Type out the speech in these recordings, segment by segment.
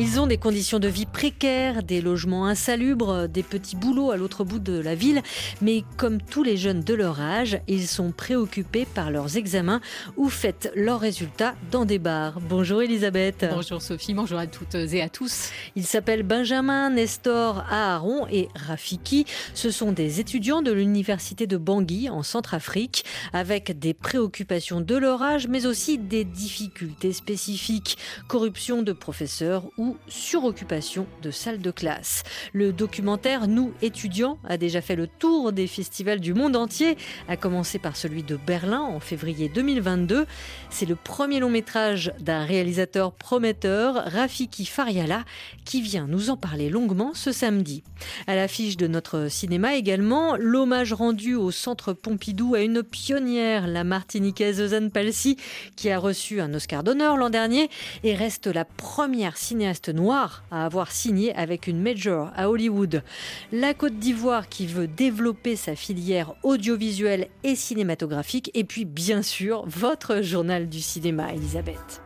Ils ont des conditions de vie précaires, des logements insalubres, des petits boulots à l'autre bout de la ville, mais comme tous les jeunes de leur âge, ils sont préoccupés par leurs examens ou fêtent leurs résultats dans des bars. Bonjour Elisabeth. Bonjour Sophie, bonjour à toutes et à tous. Ils s'appellent Benjamin, Nestor, Aaron et Rafiki. Ce sont des étudiants de l'université de Bangui en Centrafrique avec des préoccupations de leur âge mais aussi des difficultés spécifiques, corruption de professeurs ou suroccupation de salles de classe. Le documentaire Nous étudiants a déjà fait le tour des festivals du monde entier, à commencer par celui de Berlin en février 2022. C'est le premier long métrage d'un réalisateur prometteur, Rafiki Fariala, qui vient nous en parler longuement ce samedi. À l'affiche de notre cinéma également, l'hommage rendu au Centre Pompidou à une pionnière, la martiniquaise Ozane Palsy, qui a reçu un Oscar d'honneur l'an dernier et reste la première cinéaste noir à avoir signé avec une major à Hollywood. La Côte d'Ivoire qui veut développer sa filière audiovisuelle et cinématographique. Et puis, bien sûr, votre journal du cinéma, Elisabeth.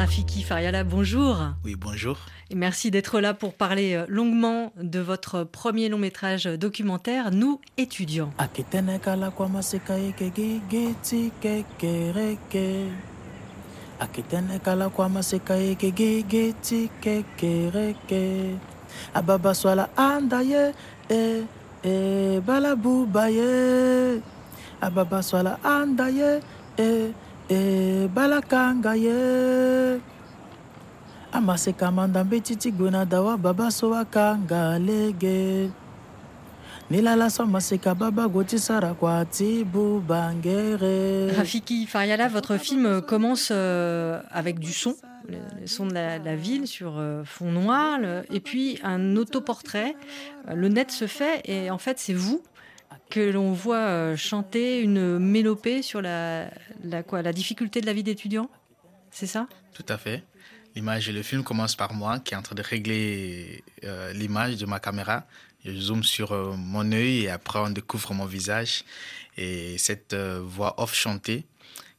Rafiki Fariala, bonjour. Oui, bonjour. Et merci d'être là pour parler euh, longuement de votre premier long métrage documentaire, Nous étudiants. Ababa swala andaye e e balabubaye ababa swala andaye e e balakangaye amaseka manda mbetiti gwena dawa baba kanga lege. Nilala so maseka baba goti sara kwati bubangere Rafiki Fariala, votre film commence euh, avec du son, le, le son de la, la ville sur euh, fond noir, le- et puis un autoportrait. Euh, Le net se fait et en fait c'est vous que l'on voit euh, chanter une mélopée sur la, la, quoi, la difficulté de la vie d'étudiant. C'est ça? Tout à fait. L'image et le film commence par moi qui est en train de régler euh, l'image de ma caméra. Je zoome sur euh, mon œil et après on découvre mon visage et cette voix off chantée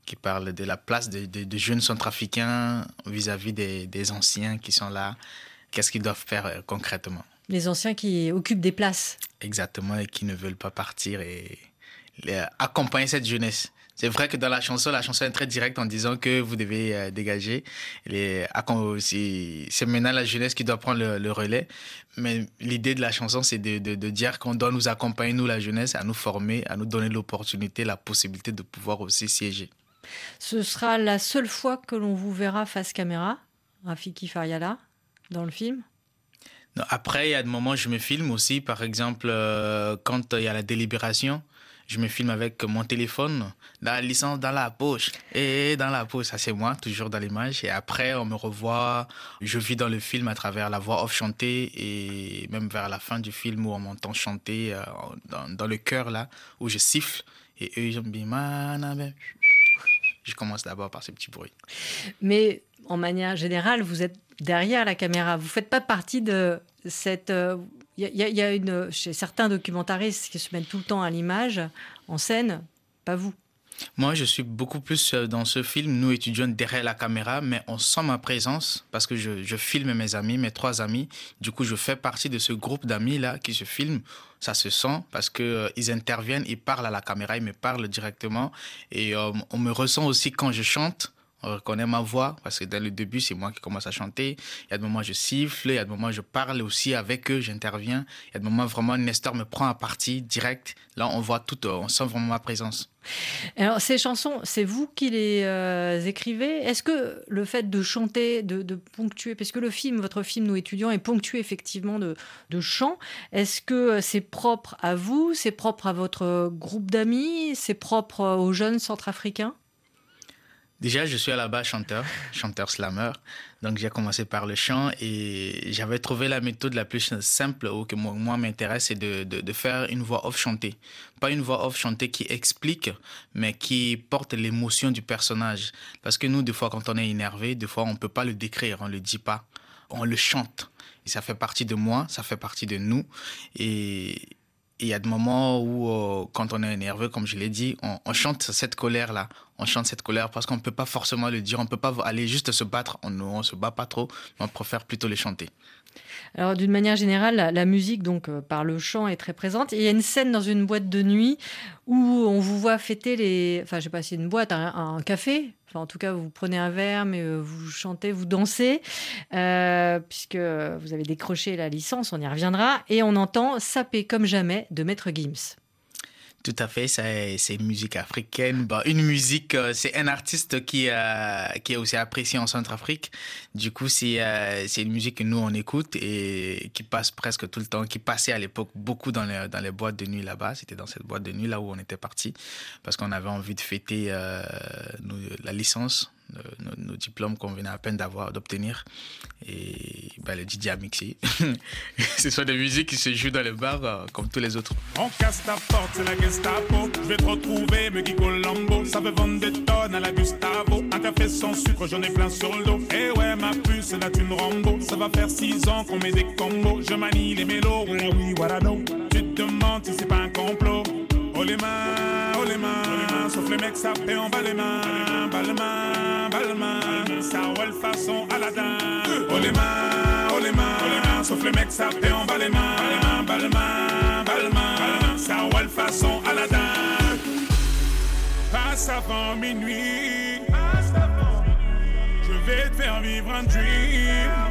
qui parle de la place des de, de jeunes centrafricains vis-à-vis des, anciens qui sont là. Qu'est-ce qu'ils doivent faire concrètement? Les anciens qui occupent des places. Exactement et qui ne veulent pas partir et accompagner cette jeunesse. C'est vrai que dans la chanson, la chanson est très directe en disant que vous devez euh, dégager. Les, c'est c'est maintenant la jeunesse qui doit prendre le, le relais. Mais l'idée de la chanson, c'est de, de, de dire qu'on doit nous accompagner, nous la jeunesse, à nous former, à nous donner l'opportunité, la possibilité de pouvoir aussi siéger. Ce sera la seule fois que l'on vous verra face caméra, Rafiki Fariala, dans le film. Après, il y a des moments où je me filme aussi. Par exemple, euh, quand il y a la délibération, je me filme avec mon téléphone, la licence dans la poche. Et dans la poche, ça c'est moi, toujours dans l'image. Et après, on me revoit, je vis dans le film à travers la voix off chantée et même vers la fin du film où on m'entend chanter euh, dans, le cœur là, où je siffle. Et eux, ils dit, Manabe. Je commence d'abord par ce petit bruit. Mais en manière générale, vous êtes derrière la caméra. Vous ne faites pas partie de cette. euh, Il il y a une, chez certains documentaristes qui se mettent tout le temps à l'image, en scène, pas vous. Moi, je suis beaucoup plus euh, dans ce film, nous étudions derrière la caméra, mais on sent ma présence parce que je, filme mes amis, mes trois amis. Du coup, je fais partie de ce groupe d'amis-là qui se filment. Ça se sent parce que euh, ils interviennent, ils parlent à la caméra, ils me parlent directement. Et euh, on me ressent aussi quand je chante. On reconnaît ma voix, parce que dès le début, c'est moi qui commence à chanter. Il y a des moments, je siffle, il y a des moments, je parle aussi avec eux, j'interviens. Il y a des moments, vraiment, Nestor me prend à partie direct. Là, on voit tout, on sent vraiment ma présence. Alors, ces chansons, c'est vous qui les euh, écrivez? Est-ce que le fait de chanter, de, ponctuer, puisque le film, votre film, Nous étudiants, est ponctué effectivement de, de chants, est-ce que c'est propre à vous, c'est propre à votre groupe d'amis, c'est propre aux jeunes centrafricains? Déjà, je suis à la base chanteur, chanteur slammer. Donc, j'ai commencé par le chant et j'avais trouvé la méthode la plus simple ou que moi, m'intéresse, c'est de, de, faire une voix off chantée. Pas une voix off chantée qui explique, mais qui porte l'émotion du personnage. Parce que nous, des fois, quand on est énervé, des fois, on ne peut pas le décrire, on ne le dit pas. On le chante. Et ça fait partie de moi, ça fait partie de nous. Et il y a des moments où, euh, quand on est nerveux, comme je l'ai dit, on, chante cette colère-là. On chante cette colère parce qu'on ne peut pas forcément le dire. On ne peut pas aller juste se battre. On ne se bat pas trop. On préfère plutôt les chanter. Alors d'une manière générale, la, musique donc euh, par le chant est très présente. il y a une scène dans une boîte de nuit où on vous voit fêter les, enfin je sais pas si une boîte, un, café. Enfin en tout cas vous prenez un verre mais euh, vous chantez, vous dansez euh, puisque vous avez décroché la licence, on y reviendra et on entend saper comme jamais de Maître Gims. Tout à fait, c'est musique africaine. Bah, une musique, euh, c'est un artiste qui, euh, qui est aussi apprécié en Centrafrique. Du coup, euh, c'est une musique que nous, on écoute et qui passe presque tout le temps, qui passait à l'époque beaucoup dans les, dans les boîtes de nuit là-bas. C'était dans cette boîte de nuit là où on était parti parce qu'on avait envie de fêter la licence nos, diplômes qu'on venait à peine d'avoir, d'obtenir. Et ben, le DJ a mixé. Ce sont des musiques qui se jouent dans les bars euh, comme tous les autres. On casse ta porte, c'est la Gestapo. Je vais te retrouver, me Colombo. Ça veut vendre des tonnes à la Gustavo. Un café sans sucre, j'en ai plein sur le dos. Et eh ouais, ma puce, là tu me Rambo. Ça va faire six ans qu'on met des combos. Je manie les mélos, voilà oui, voilà non. Tu te demandes si c'est pas un complot. Oh les mains, les sauf les mecs en bas les mains, les ça façon Aladdin. Oh les mains, oh les mains, oh sauf les mecs en bas les mains, bas les mains, bas les mains, ça roule façon Aladdin. Passe avant minuit, je vais te faire vivre un dream.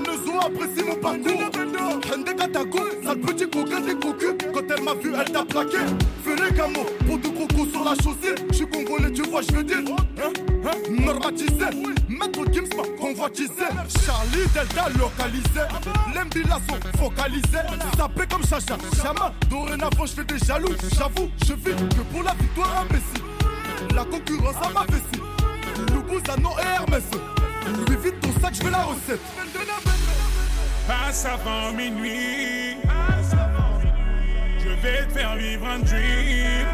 maison, apprécie mon parcours. Hende Katako, sale petit coquin des cocus. Quand elle m'a vu, elle t'a plaqué. Fais les camos, pour de coco sur la chaussée. J'suis congolais, tu vois, j'veux dire. Hein, hein. Maître Gims m'a convoitisé. Charlie Delta localisé. L'embilasso focalisé. Sapé comme Chacha, Chama. Dorénavant, j'fais des jaloux. J'avoue, je vis que pour la victoire imbécile. La concurrence à ma vessie. Loubouzanon et Hermès. Lui vite ton sac, je veux la recette. Passe avant minuit. Je vais te faire vivre un dream.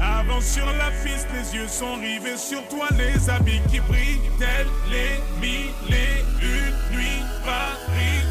Avance sur la piste, les yeux sont rivés sur toi, les habits qui brillent, tels les mille et une nuits. Paris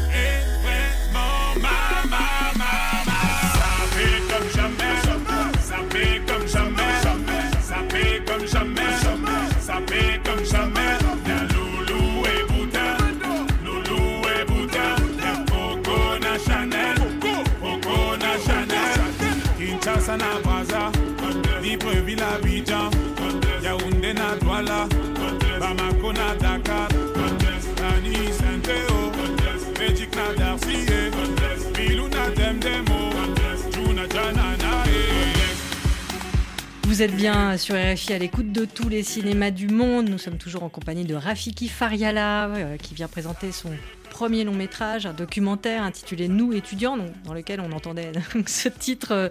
Vous êtes bien sur RFI à l'écoute de tous les cinémas du monde. Nous sommes toujours en compagnie de Rafiki Fariala euh, qui vient présenter son premier long métrage, un documentaire intitulé Nous étudiants, dans lequel on entendait ce titre euh,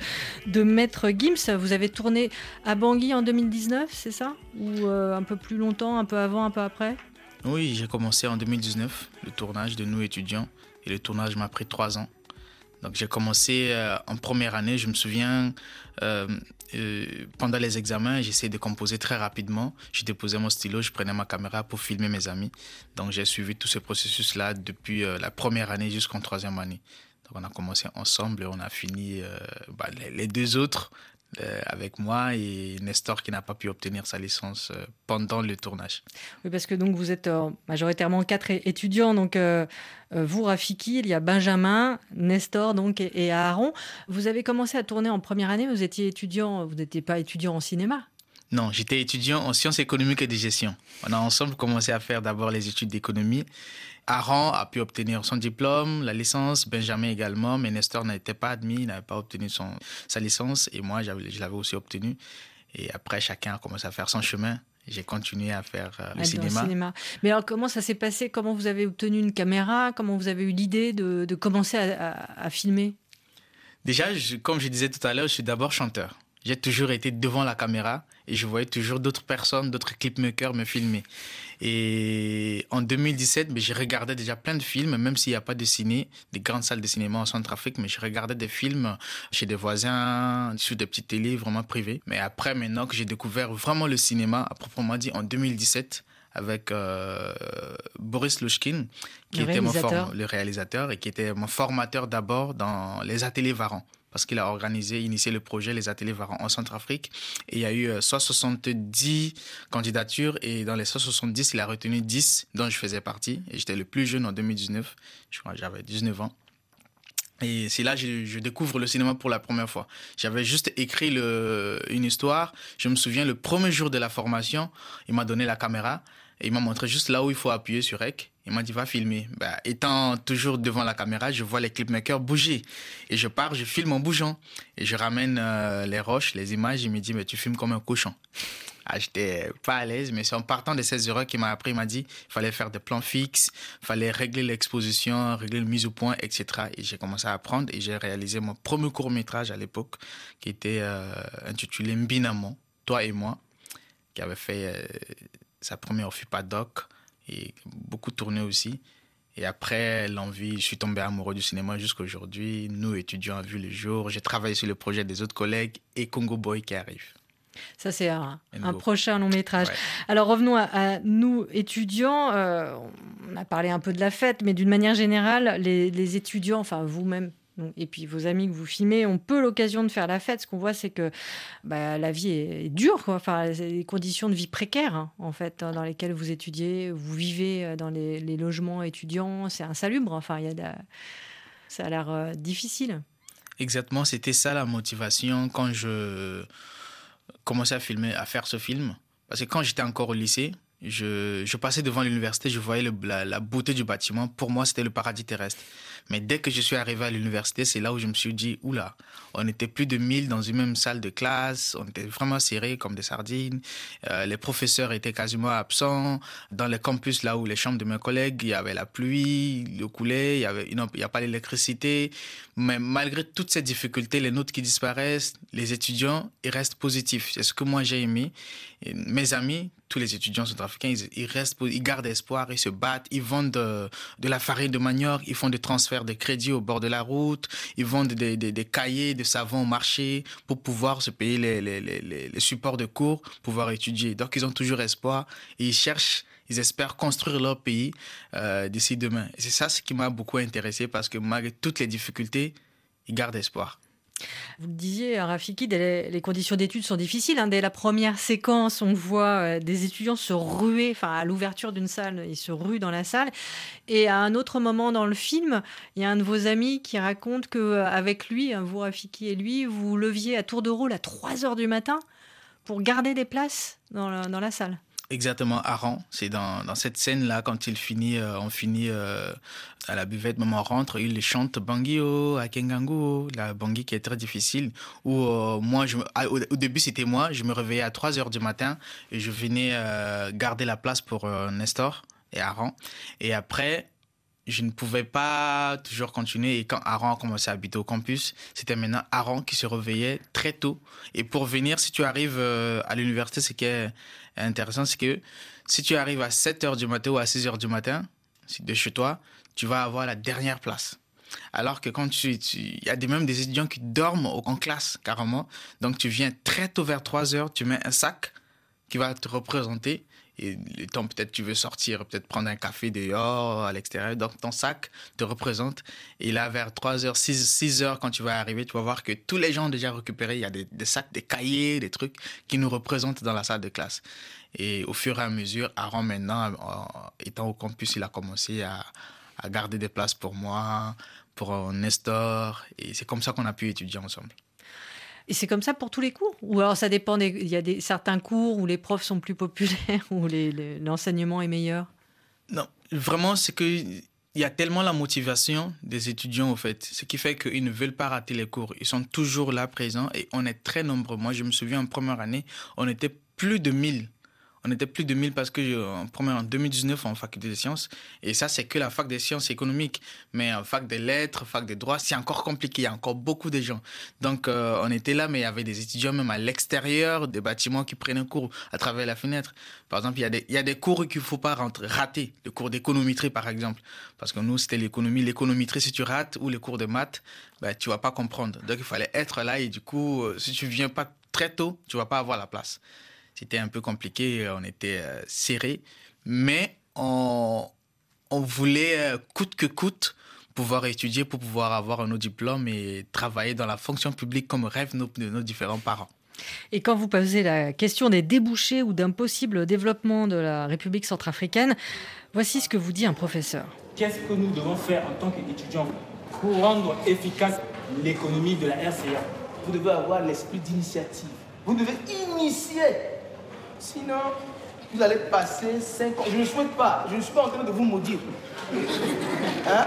de Maître Gims. Vous avez tourné à Bangui en 2019, c'est ça? Ou euh, un peu plus longtemps, un peu avant, un peu après? Oui, j'ai commencé en 2019 le tournage de Nous étudiants et le tournage m'a pris trois ans. Donc j'ai commencé en première année, je me souviens, pendant les examens, j'essayais de composer très rapidement. Je déposais mon stylo, je prenais ma caméra pour filmer mes amis. Donc j'ai suivi tout ce processus-là depuis euh, la première année jusqu'en troisième année. Donc on a commencé ensemble et on a fini euh, bah, les, deux autres euh, avec moi et Nestor qui n'a pas pu obtenir sa licence euh, pendant le tournage. Oui, parce que donc vous êtes euh, majoritairement quatre étudiants. Donc vous, Rafiki, il y a Benjamin, Nestor donc et, et Aaron. Vous avez commencé à tourner en première année. Vous étiez étudiant. Vous n'étiez pas étudiant en cinéma. Non, j'étais étudiant en sciences économiques et de gestion. On a ensemble commencé à faire d'abord les études d'économie. Aaron a pu obtenir son diplôme, la licence, Benjamin également, mais Nestor n'était pas admis, il n'avait pas obtenu son, sa licence et moi, je l'avais aussi obtenu. Et après, chacun a commencé à faire son chemin. J'ai continué à faire euh, le cinéma. cinéma. Mais alors, comment ça s'est passé? Comment vous avez obtenu une caméra? Comment vous avez eu l'idée de, de, commencer à, à, à filmer? Déjà, je, comme je disais tout à l'heure, je suis d'abord chanteur. J'ai toujours été devant la caméra et je voyais toujours d'autres personnes, d'autres clipmakers me filmer. Et en 2017, mais je regardais déjà plein de films, même s'il n'y a pas de ciné, des grandes salles de cinéma en Centrafrique, mais je regardais des films chez des voisins, sur des petites télés vraiment privées. Mais après, maintenant que j'ai découvert vraiment le cinéma, à proprement dit, en 2017, avec euh, Boris Lushkin, qui le était mon le réalisateur et qui était mon formateur d'abord dans les ateliers Varan parce qu'il a organisé, initié le projet Les Ateliers Varan en Centrafrique. Et il y a eu 170 candidatures et dans les 170, il a retenu 10 dont je faisais partie. Et j'étais le plus jeune en 2019, je crois j'avais 19 ans. Et c'est là que je, découvre le cinéma pour la première fois. J'avais juste écrit une histoire. Je me souviens, le premier jour de la formation, il m'a donné la caméra et il m'a montré juste là où il faut appuyer sur REC. Il m'a dit, va filmer. Bah, étant toujours devant la caméra, je vois les clipmakers bouger. Et je pars, je filme en bougeant. Et je ramène euh, les roches, les images. Il me dit, mais tu filmes comme un cochon. Ah, j'étais pas à l'aise, mais c'est en partant de ces erreurs qu'il m'a appris. Il m'a dit, il fallait faire des plans fixes, il fallait régler l'exposition, régler le mise au point, etc. Et j'ai commencé à apprendre et j'ai réalisé mon premier court-métrage à l'époque, qui était euh, intitulé Mbinamo, Toi et moi, qui avait fait euh, sa première FIPA doc et beaucoup tourné aussi. Et après l'envie, je suis tombé amoureux du cinéma jusqu'à aujourd'hui. Nous, étudiants, a vu le jour. J'ai travaillé sur le projet des autres collègues et Congo Boy qui arrive. Ça, c'est un, un, prochain long métrage. Ouais. Alors, revenons à, à nous, étudiants. Euh, on a parlé un peu de la fête, mais d'une manière générale, les, les étudiants, enfin vous-même, et puis vos amis que vous filmez ont peu l'occasion de faire la fête. Ce qu'on voit, c'est que bah, la vie est, dure, quoi. Enfin, c'est conditions de vie précaires, hein, en fait, dans lesquelles vous étudiez, vous vivez dans les, logements étudiants. C'est insalubre. Enfin, il y a ça a l'air euh, difficile. Exactement, c'était ça la motivation quand je commençais à filmer, à faire ce film. Parce que quand j'étais encore au lycée, je, passais devant l'université, je voyais le, la, la, beauté du bâtiment. Pour moi, c'était le paradis terrestre. Mais dès que je suis arrivé à l'université, c'est là où je me suis dit, oula, on était plus de 1000 dans une même salle de classe, on était vraiment serrés comme des sardines. Euh, les professeurs étaient quasiment absents. Dans les campus, là où les chambres de mes collègues, il y avait la pluie, le coulait, il y avait, il n'y a pas l'électricité. Mais malgré toutes ces difficultés, les notes qui disparaissent, les étudiants, ils restent positifs. C'est ce que moi j'ai aimé. Et mes amis, tous les étudiants centrafricains, ils, restent, ils gardent espoir, ils se battent, ils vendent de, de, la farine de manioc, ils font des transferts de crédit au bord de la route, ils vendent des, des, des cahiers, des savons au marché pour pouvoir se payer les, supports de cours, pouvoir étudier. Donc ils ont toujours espoir et ils cherchent ils espèrent construire leur pays euh, d'ici demain. C'est ça ce qui m'a beaucoup intéressé parce que malgré toutes les difficultés, ils gardent espoir. Vous le disiez, Rafiki, les conditions d'études sont difficiles. Hein. Dès la première séquence, on voit euh, des étudiants se ruer, enfin à l'ouverture d'une salle, ils se ruent dans la salle. Et à un autre moment dans le film, il y a un de vos amis qui raconte qu'avec lui, vous Rafiki et lui, vous leviez à tour de rôle à 3 heures du matin pour garder des places dans la, dans la salle. Exactement, Aran. C'est dans, dans cette scène-là, quand il finit, euh, on finit euh, à la buvette, même on rentre, il chante Bangio, Akengango, la Bangui qui est très difficile. Où euh, moi, je, au, au, début, c'était moi, je me réveillais à 3 heures du matin et je venais euh, garder la place pour euh, Nestor et Aran. Et après, je ne pouvais pas toujours continuer. Et quand Aaron a commencé à habiter au campus, c'était maintenant Aaron qui se réveillait très tôt. Et pour venir, si tu arrives à l'université, ce qui est intéressant, c'est que si tu arrives à 7 heures du matin ou à 6 heures du matin de chez toi, tu vas avoir la dernière place. Alors que quand tu, il y a même des étudiants qui dorment en classe carrément. Donc tu viens très tôt vers 3 heures, tu mets un sac qui va te représenter et le temps peut-être tu veux sortir, peut-être prendre un café dehors, à l'extérieur, donc ton sac te représente. Et là, vers 3 heures, 6, 6 heures, quand tu vas arriver, tu vas voir que tous les gens ont déjà récupéré, il y a des, sacs, des cahiers, des trucs qui nous représentent dans la salle de classe. Et au fur et à mesure, Aaron maintenant, étant au campus, il a commencé à, à garder des places pour moi, pour Nestor, et c'est comme ça qu'on a pu étudier ensemble. Et c'est comme ça pour tous les cours. Ou alors ça dépend, il y a des, certains cours où les profs sont plus populaires, où l'enseignement est meilleur. Non, vraiment, c'est que il y a tellement la motivation des étudiants, au fait, ce qui fait qu'ils ne veulent pas rater les cours. Ils sont toujours là présents. Et on est très nombreux. Moi, je me souviens en première année, on était plus de 1000 on était plus de 1000 parce que en, en 2019 en faculté des sciences. Et ça, c'est que la fac des sciences économiques. Mais en fac des lettres, fac des droits, c'est encore compliqué. Il y a encore beaucoup de gens. Donc, euh, on était là, mais il y avait des étudiants même à l'extérieur des bâtiments qui prenaient cours à travers la fenêtre. Par exemple, il y a des, cours qu'il faut pas rater. Le cours d'économétrie, par exemple. Parce que nous, c'était l'économie. L'économétrie, si tu rates, ou les cours de maths, ben, tu vas pas comprendre. Donc, il fallait être là. Et du coup, euh, si tu viens pas très tôt, tu vas pas avoir la place. C'était un peu compliqué, on était euh, serré, mais on, on voulait euh, coûte que coûte pouvoir étudier pour pouvoir avoir un autre diplôme et travailler dans la fonction publique comme rêvent nos, nos différents parents. Et quand vous posez la question des débouchés ou d'un possible développement de la République centrafricaine, voici ce que vous dit un professeur. Qu'est-ce que nous devons faire en tant qu'étudiants pour rendre efficace l'économie de la RCA Vous devez avoir l'esprit d'initiative. Vous devez initier Sinon, vous allez passer 5 ans. Je ne souhaite pas. Je ne suis pas en train de vous maudire. Hein?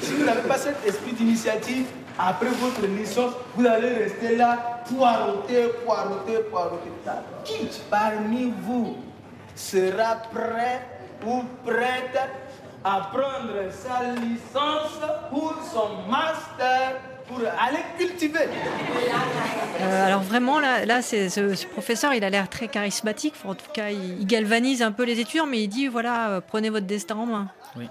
Si vous n'avez pas cet esprit d'initiative, après votre licence, vous allez rester là, poireauter, poireauter, poireauter. Qui parmi vous sera prêt ou prête à prendre sa licence ou son master pour aller cultiver. Euh, alors vraiment, là, ce, professeur, il a l'air très charismatique. En tout cas, il, galvanise un peu les étudiants, mais il dit, voilà, euh, prenez votre destin en main. Oui.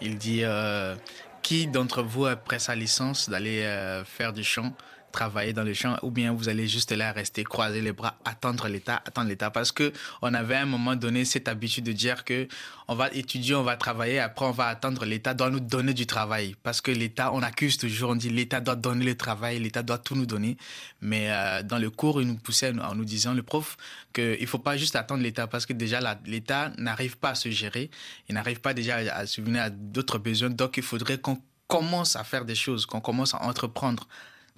Il dit, euh, qui d'entre vous, après sa licence, d'aller faire du chant travailler dans le champ ou bien vous allez juste là rester croiser les bras attendre l'état attendre l'état. Parce que on avait à un moment donné cette habitude de dire que on va étudier on va travailler après on va attendre l'état doit nous donner du travail. Parce que l'état on accuse toujours on dit l'état doit donner le travail l'état doit tout nous donner. Mais euh, dans le cours il nous poussait en nous disant le prof que il faut pas juste attendre l'état. Parce que déjà l'état n'arrive pas à se gérer. Il n'arrive pas déjà à subvenir à d'autres besoins. Donc il faudrait qu'on commence à faire des choses qu'on commence à entreprendre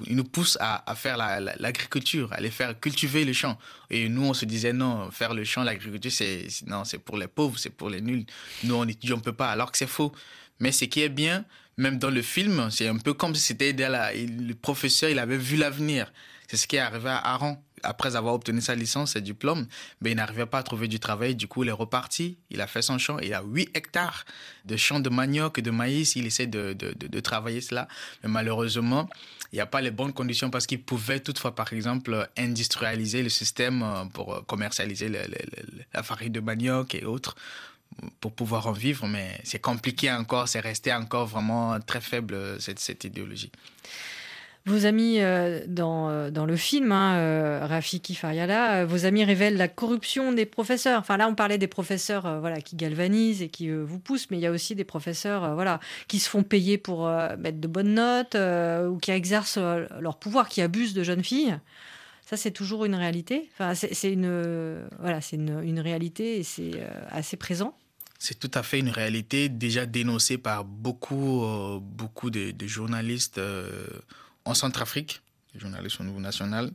il nous pousse à, faire l'agriculture, à aller faire cultiver le champ. Et nous, on se disait non, faire le champ, l'agriculture, c'est non, c'est pour les pauvres, c'est pour les nuls. Nous, on étudie, on peut pas, alors que c'est faux. Mais ce qui est bien, même dans le film, c'est un peu comme si c'était le professeur, il avait vu l'avenir. C'est ce qui est arrivé à Aaron après avoir obtenu sa licence, ses diplômes, mais il n'arrivait pas à trouver du travail. Du coup, il est reparti. Il a fait son champ. Il a 8 hectares de champs de manioc et de maïs. Il essaie de, de, de, travailler cela. Mais malheureusement, il n'y a pas les bonnes conditions parce qu'il pouvait toutefois, par exemple, industrialiser le système euh, pour euh, commercialiser la farine de manioc et autres pour pouvoir en vivre. Mais c'est compliqué encore. C'est resté encore vraiment très faible, cette, cette idéologie. Vos amis euh, dans, euh, dans le film, hein, euh, Rafiki Fariala, vos amis révèlent la corruption des professeurs. Enfin là, on parlait des professeurs voilà, qui galvanisent et qui vous poussent, mais il y a aussi des professeurs voilà, qui se font payer pour mettre de bonnes notes ou qui exercent leur pouvoir, qui abusent de jeunes filles. Ça, c'est toujours une réalité. Enfin, c'est une, voilà, une, une, réalité et c'est assez présent. C'est tout à fait une réalité déjà dénoncée par beaucoup, beaucoup de journalistes en Centrafrique, les journalistes au niveau national.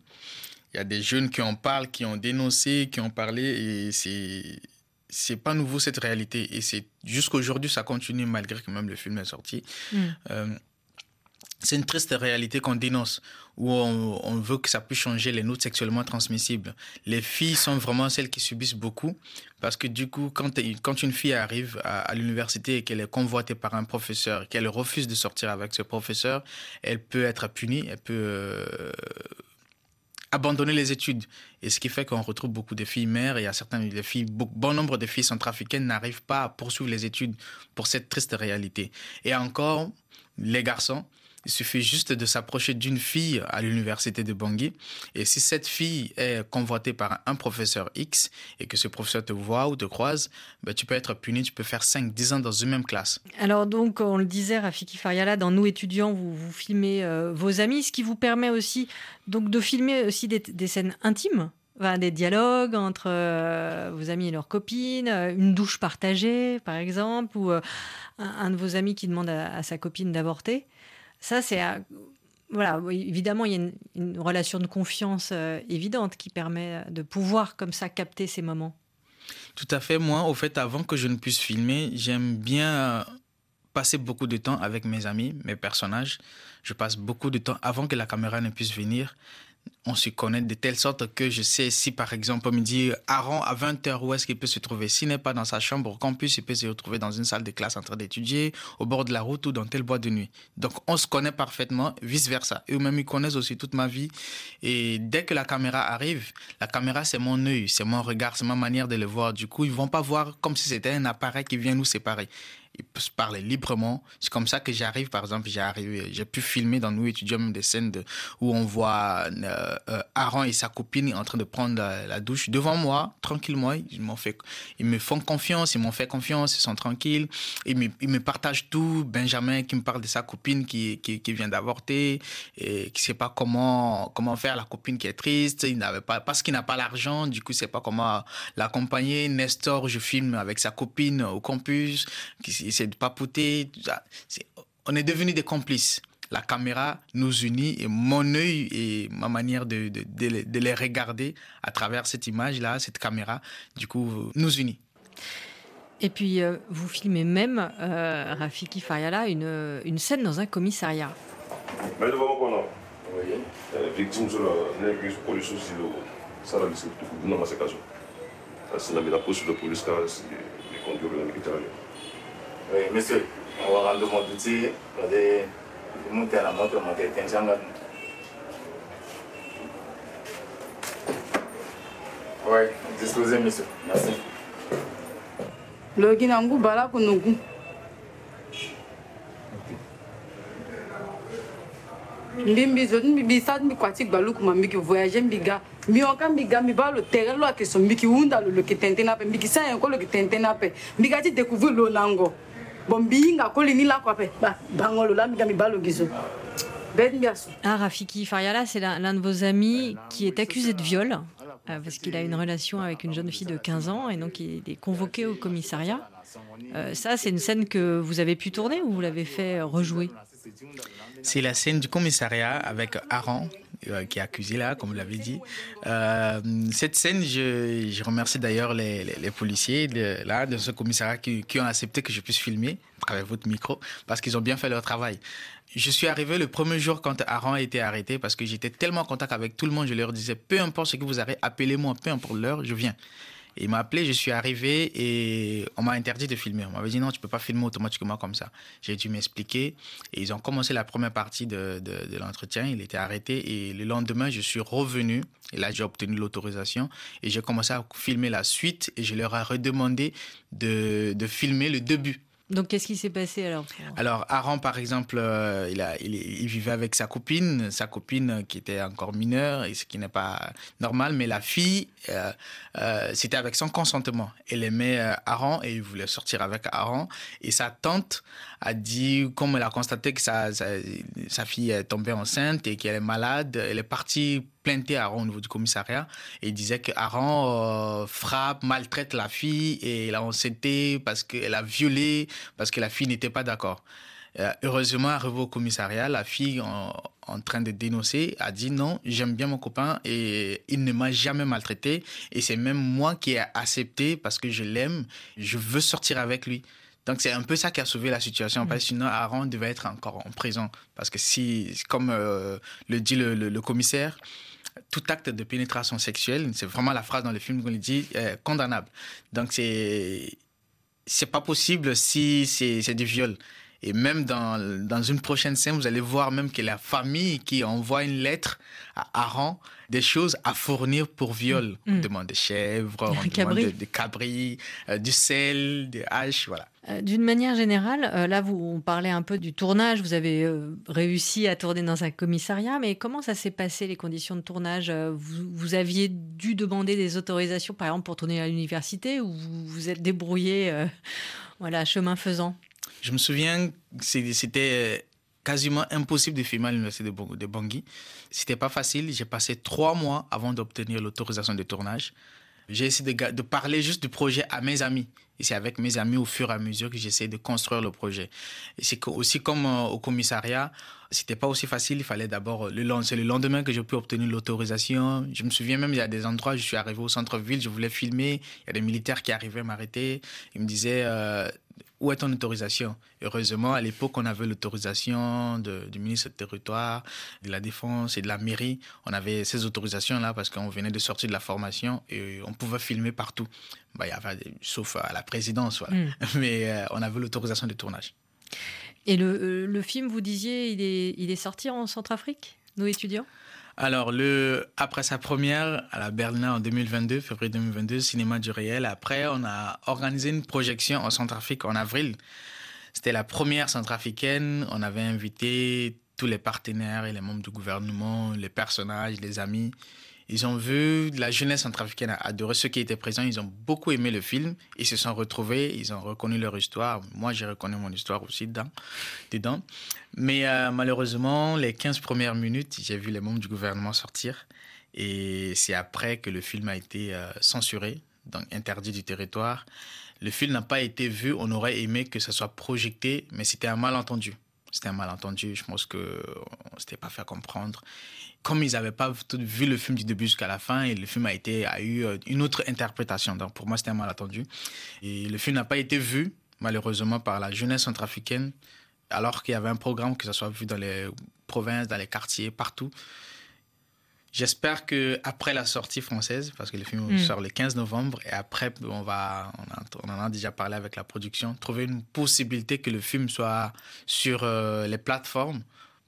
Il y a des jeunes qui en parlent, qui ont dénoncé, qui ont parlé, et c'est c'est pas nouveau cette réalité. Et c'est jusqu'aujourd'hui, ça continue malgré que même le film est sorti. Mm. Euh, c'est une triste réalité qu'on dénonce, où on, veut que ça puisse changer les notes sexuellement transmissibles. Les filles sont vraiment celles qui subissent beaucoup, parce que du coup, quand, une fille arrive à, l'université et qu'elle est convoitée par un professeur, qu'elle refuse de sortir avec ce professeur, elle peut être punie, elle peut euh, abandonner les études. Et ce qui fait qu'on retrouve beaucoup de filles mères, et a certaines des filles, bon nombre de filles centrafricaines n'arrivent pas à poursuivre les études pour cette triste réalité. Et encore, les garçons, il suffit juste de s'approcher d'une fille à l'université de Bangui. Et si cette fille est convoitée par un professeur X et que ce professeur te voit ou te croise, ben, tu peux être puni, tu peux faire 5-10 ans dans une même classe. Alors donc, on le disait, Rafiki Fariala, dans Nous étudiants, vous, vous filmez euh, vos amis, ce qui vous permet aussi donc, de filmer aussi des, scènes intimes des dialogues entre euh, vos amis et leurs copines, euh, une douche partagée, par exemple, ou un, un, de vos amis qui demande à, à sa copine d'avorter. Ça, c'est. Voilà, évidemment, il y a une, une relation de confiance évidente qui permet de pouvoir, comme ça, capter ces moments. Tout à fait. Moi, au fait, avant que je ne puisse filmer, j'aime bien passer beaucoup de temps avec mes amis, mes personnages. Je passe beaucoup de temps avant que la caméra ne puisse venir on se connaît de telle sorte que je sais si, par exemple, on me dit Aaron, à 20h, où est-ce qu'il peut se trouver? S'il n'est pas dans sa chambre au campus, il peut se retrouver dans une salle de classe en train d'étudier, au bord de la route ou dans tel bois de nuit. Donc, on se connaît parfaitement, vice-versa. Eux-mêmes, ils connaissent aussi toute ma vie. Et dès que la caméra arrive, la caméra, c'est mon œil, c'est mon regard, c'est ma manière de le voir. Du coup, ils vont pas voir comme si c'était un appareil qui vient nous séparer il peut se parler librement. C'est comme ça que j'arrive, par exemple, j'ai arrivé, j'ai pu filmer dans Nous étudiants des scènes où on voit euh, euh, Aaron et sa copine en train de prendre la, douche devant moi, tranquillement. Ils m'ont fait, ils me font confiance, ils m'ont fait confiance, ils sont tranquilles. Ils me, ils me partagent tout. Benjamin qui me parle de sa copine qui, qui, vient d'avorter et qui sait pas comment, comment faire la copine qui est triste. Il n'avait pas, parce qu'il n'a pas l'argent, du coup, il sait pas comment l'accompagner. Nestor, je filme avec sa copine au campus, essaie de papoter. Est, on est devenus des complices. La caméra nous unit et mon œil et ma manière de, de, de, de les regarder à travers cette image-là, cette caméra, du coup, nous unit. Et puis, euh, vous filmez même, euh, Rafiki Fariala, une, une scène dans un commissariat. oui monsieur. Wakando moduti ode mute na moto moto etenjanga oui disposé monsieur merci logi na ngu bala kunugu mbi mbi zo mbi mbi sa mbi kua ti gba luku ma mbi yeke voyage mbi ga mbi hokâ mbi ga mbi bâ lo terrain lo ayeke so mbi yeke hunda lo lo yeke tenten ape mbi yeke sa yengo lo yeke tenten ape mbi ga ti découvrir lo na ngo bango gizo. Ah, Rafiki Fariala, c'est l'un de vos amis qui est accusé de viol euh, parce qu'il a une relation avec une jeune fille de 15 ans et donc il est convoqué au commissariat. Euh, ça, c'est une scène que vous avez pu tourner ou vous l'avez fait rejouer? C'est la scène du commissariat avec Aaron, euh, qui est accusé là, comme vous l'avez dit. Euh, cette scène, je, remercie d'ailleurs les, policiers de, là, de ce commissariat qui, ont accepté que je puisse filmer à travers votre micro, parce qu'ils ont bien fait leur travail. Je suis arrivé le premier jour quand Aaron a été arrêté, parce que j'étais tellement en contact avec tout le monde, je leur disais, peu importe ce que vous avez, appelez-moi, peu importe l'heure, je viens. Il m'a appelé, je suis arrivé et on m'a interdit de filmer. On m'avait dit non, tu peux pas filmer automatiquement comme ça. J'ai dû m'expliquer et ils ont commencé la première partie de, de, de l'entretien. Il était arrêté et le lendemain, je suis revenu et là, j'ai obtenu l'autorisation et j'ai commencé à filmer la suite et je leur ai redemandé de, de filmer le début. Donc, qu'est-ce qui s'est passé alors Alors, Aaron, par exemple, euh, il, a, il, il, vivait avec sa copine, sa copine qui était encore mineure, et ce qui n'est pas normal, mais la fille, euh, euh, c'était avec son consentement. Elle aimait Aaron et il voulait sortir avec Aaron. Et sa tante a dit, comme elle a constaté que sa, sa, fille est tombée enceinte et qu'elle est malade, elle est partie plainter Aaron au niveau du commissariat et disait que Aaron euh, frappe, maltraite la fille et l'a enceinté parce qu'elle a violé, parce que la fille n'était pas d'accord. Euh, heureusement, arrivé au commissariat, la fille en, en train de dénoncer a dit non, j'aime bien mon copain et il ne m'a jamais maltraité et c'est même moi qui ai accepté parce que je l'aime, je veux sortir avec lui. Donc c'est un peu ça qui a sauvé la situation, parce que sinon Aaron devait être encore en prison. Parce que si, comme euh, le dit le, le, le commissaire, tout acte de pénétration sexuelle, c'est vraiment la phrase dans le film qu'on dit, euh, condamnable. Donc c'est c'est pas possible si c'est du viol. Et même dans, dans une prochaine scène, vous allez voir même que la famille qui envoie une lettre à Aaron, des choses à fournir pour viol. Mm. On demande des chèvres, on demande des de cabris, euh, du sel, des haches, voilà. Euh, D'une manière générale, euh, là, vous, on parlait un peu du tournage. Vous avez euh, réussi à tourner dans un commissariat, mais comment ça s'est passé, les conditions de tournage? Vous, vous aviez dû demander des autorisations, par exemple, pour tourner à l'université, ou vous vous êtes débrouillé, voilà, chemin faisant? Je me souviens, c'est- c'était quasiment impossible de filmer à l'université de Bang- de Bangui. C'était pas facile. J'ai passé trois mois avant d'obtenir l'autorisation de tournage. J'ai essayé de parler juste du projet à mes amis. Et c'est avec mes amis au fur et à mesure que j'essaie de construire le projet. Et c'est aussi comme euh, au commissariat, c'était pas aussi facile. Il fallait d'abord le lendemain. C'est le lendemain que j'ai pu obtenir l'autorisation. Je me souviens même, il y a des endroits, je suis arrivé au centre-ville, je voulais filmer. Il y a des militaires qui arrivaient m'arrêter. Ils me disaient euh, où est ton autorisation? Heureusement, à l'époque, on avait l'autorisation du ministre du Territoire, de la Défense et de la mairie. On avait ces autorisations-là parce qu'on venait de sortir de la formation et on pouvait filmer partout. Bah, y avait, sauf à la présidence, voilà. Mm. Mais euh, on avait l'autorisation de tournage. Et le, euh, le film, vous disiez, il est, il est sorti en Centrafrique, nos étudiants? Alors, le, après sa première à la Berlin en 2022, février 2022, cinéma du réel, après, on a organisé une projection en Centrafrique en avril. C'était la première centrafricaine. On avait invité tous les partenaires et les membres du gouvernement, les personnages, les amis. Ils ont vu la jeunesse centrafricaine a adoré ceux qui étaient présents. Ils ont beaucoup aimé le film. Ils se sont retrouvés. Ils ont reconnu leur histoire. Moi, j'ai reconnu mon histoire aussi dedans. Mais euh, malheureusement, les 15 premières minutes, j'ai vu les membres du gouvernement sortir. Et c'est après que le film a été euh, censuré, donc interdit du territoire. Le film n'a pas été vu. On aurait aimé que ça soit projeté, mais c'était un malentendu. C'était un malentendu. Je pense que on s'était pas fait comprendre. Comme ils n'avaient pas tout vu le film du début jusqu'à la fin, et le film a, été, a eu euh, une autre interprétation. Donc pour moi, c'était un malentendu. Et le film n'a pas été vu, malheureusement, par la jeunesse centrafricaine, alors qu'il y avait un programme que ça soit vu dans les provinces, dans les quartiers, partout. J'espère que après la sortie française, parce que le film Mm. sort le 15 novembre, et après, on, va, on, a- on en a déjà parlé avec la production, trouver une possibilité que le film soit sur euh, les plateformes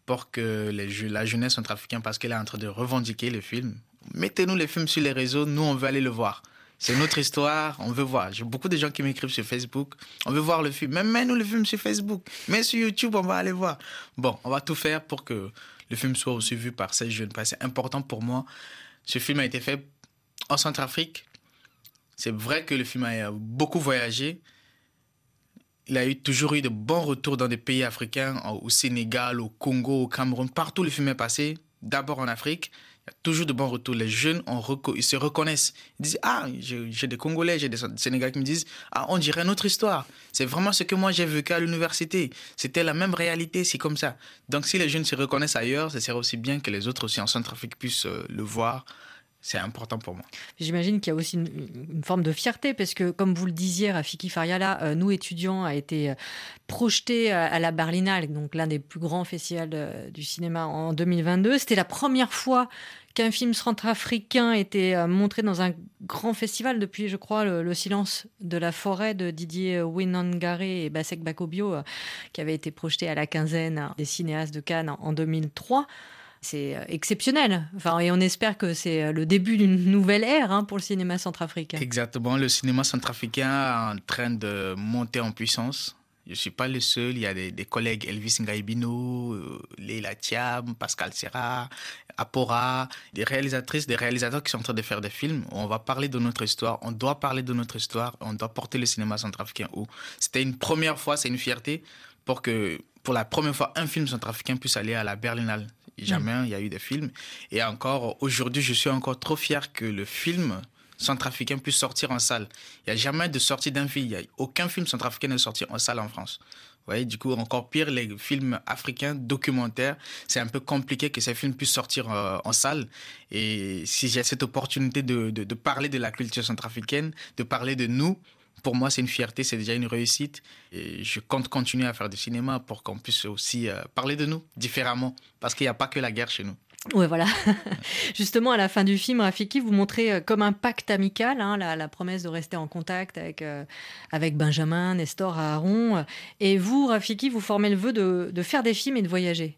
pour que les, la jeunesse centrafricaine, parce qu'elle est en train de revendiquer le film, mettez-nous les films sur les réseaux, nous, on veut aller le voir. C'est notre histoire, on veut voir. J'ai beaucoup de gens qui m'écrivent sur Facebook, on veut voir le film. Même mets-nous le film sur Facebook, mais sur YouTube, on va aller voir. Bon, on va tout faire pour que le film soit aussi vu par ces jeunes. C'est important pour moi. Ce film a été fait en Centrafrique. C'est vrai que le film a beaucoup voyagé. Il a toujours eu de bons retours dans des pays africains, au Sénégal, au Congo, au Cameroun. Partout, le film est passé. D'abord en Afrique. Toujours de bons retours. Les jeunes, ils se reconnaissent. Ils disent Ah, j'ai j'ai des Congolais, j'ai des Sénégalais qui me disent Ah, on dirait notre histoire. C'est vraiment ce que moi j'ai vécu à l'université. C'était la même réalité, c'est comme ça. Donc, si les jeunes se reconnaissent ailleurs, ce serait aussi bien que les autres aussi en Centrafrique puissent euh, le voir. C'est important pour moi. J'imagine qu'il y a aussi une, forme de fierté, parce que, comme vous le disiez, Rafiki Fariala, euh, Nous étudiants a été euh, projeté à, à la Berlinale, donc l'un des plus grands festivals euh, du cinéma en 2022. C'était la première fois qu'un film centrafricain était euh, montré dans un grand festival depuis, je crois, le, le Silence de la forêt de Didier Winangare et Basek Bakobio, euh, qui avait été projeté à la quinzaine hein, des cinéastes de Cannes en 2003. C'est euh, exceptionnel. Enfin, et on espère que c'est euh, le début d'une nouvelle ère hein, pour le cinéma centrafricain. Exactement. Le cinéma centrafricain est en train de monter en puissance. Je ne suis pas le seul. Il y a des, collègues Elvis Ngaibino, euh, Leila Thiam, Pascal Serra, Apora, des réalisatrices, des réalisateurs qui sont en train de faire des films. On va parler de notre histoire. On doit parler de notre histoire. On doit porter le cinéma centrafricain haut. C'était une première fois, c'est une fierté pour que, pour la première fois, un film centrafricain puisse aller à la Berlinale. Jamais il y a eu des films. Et encore, aujourd'hui, je suis encore trop fier que le film centrafricain puisse sortir en salle. Il n'y a jamais de sortie d'un film. Il n'y a aucun film centrafricain n'est sorti en salle en France. Vous voyez, du coup, encore pire, les films africains documentaires, c'est un peu compliqué que ces films puissent sortir euh, en salle. Et si j'ai cette opportunité de, de, de parler de la culture centrafricaine, de parler de nous, pour moi, c'est une fierté, c'est déjà une réussite. Et je compte continuer à faire du cinéma pour qu'on puisse aussi euh, parler de nous différemment. Parce qu'il n'y a pas que la guerre chez nous. Ouais, voilà. Justement, à la fin du film, Rafiki, vous montrez euh, comme un pacte amical hein, la, la, promesse de rester en contact avec, euh, avec Benjamin, Nestor, Aaron. Et vous, Rafiki, vous formez le vœu de, de faire des films et de voyager.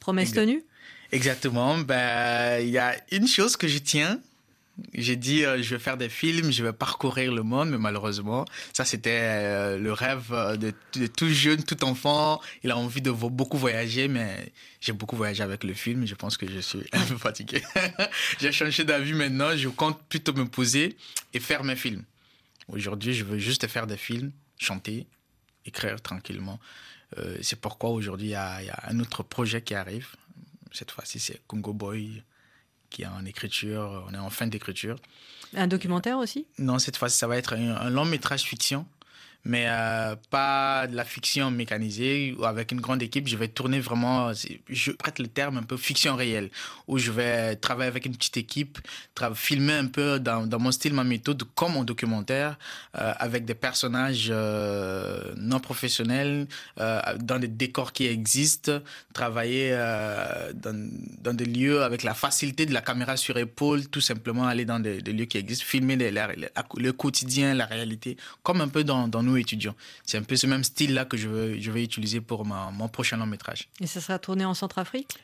Promesse Exact. tenue? Exactement. Ben, il y a une chose que je tiens, J'ai dit, euh, je vais faire des films, je vais parcourir le monde, mais malheureusement, ça c'était euh, le rêve euh, de, tout jeune, tout enfant. Il a envie de beaucoup voyager, mais j'ai beaucoup voyagé avec le film. Je pense que je suis un peu fatigué. j'ai changé d'avis maintenant. Je compte plutôt me poser et faire mes films. Aujourd'hui, je veux juste faire des films, chanter, écrire tranquillement. C'est pourquoi aujourd'hui, il y, a un autre projet qui arrive. Cette fois-ci, c'est Congo Boy qui est en écriture, on est en fin d'écriture. Un documentaire aussi? Non, cette fois-ci, ça va être un, un long métrage fiction mais euh, pas de la fiction mécanisée ou avec une grande équipe. Je vais tourner vraiment, je prête le terme un peu fiction réelle, où je vais travailler avec une petite équipe, filmer un peu dans, dans, mon style, ma méthode, comme en documentaire, euh, avec des personnages euh, non professionnels, dans des décors qui existent, travailler dans, dans, des lieux avec la facilité de la caméra sur épaule, tout simplement aller dans des, lieux qui existent, filmer le quotidien, la réalité, comme un peu dans, dans nous étudiants. C'est un peu ce même style-là que je vais, je vais utiliser pour ma, mon prochain long métrage. Et ça sera tourné en Centrafrique?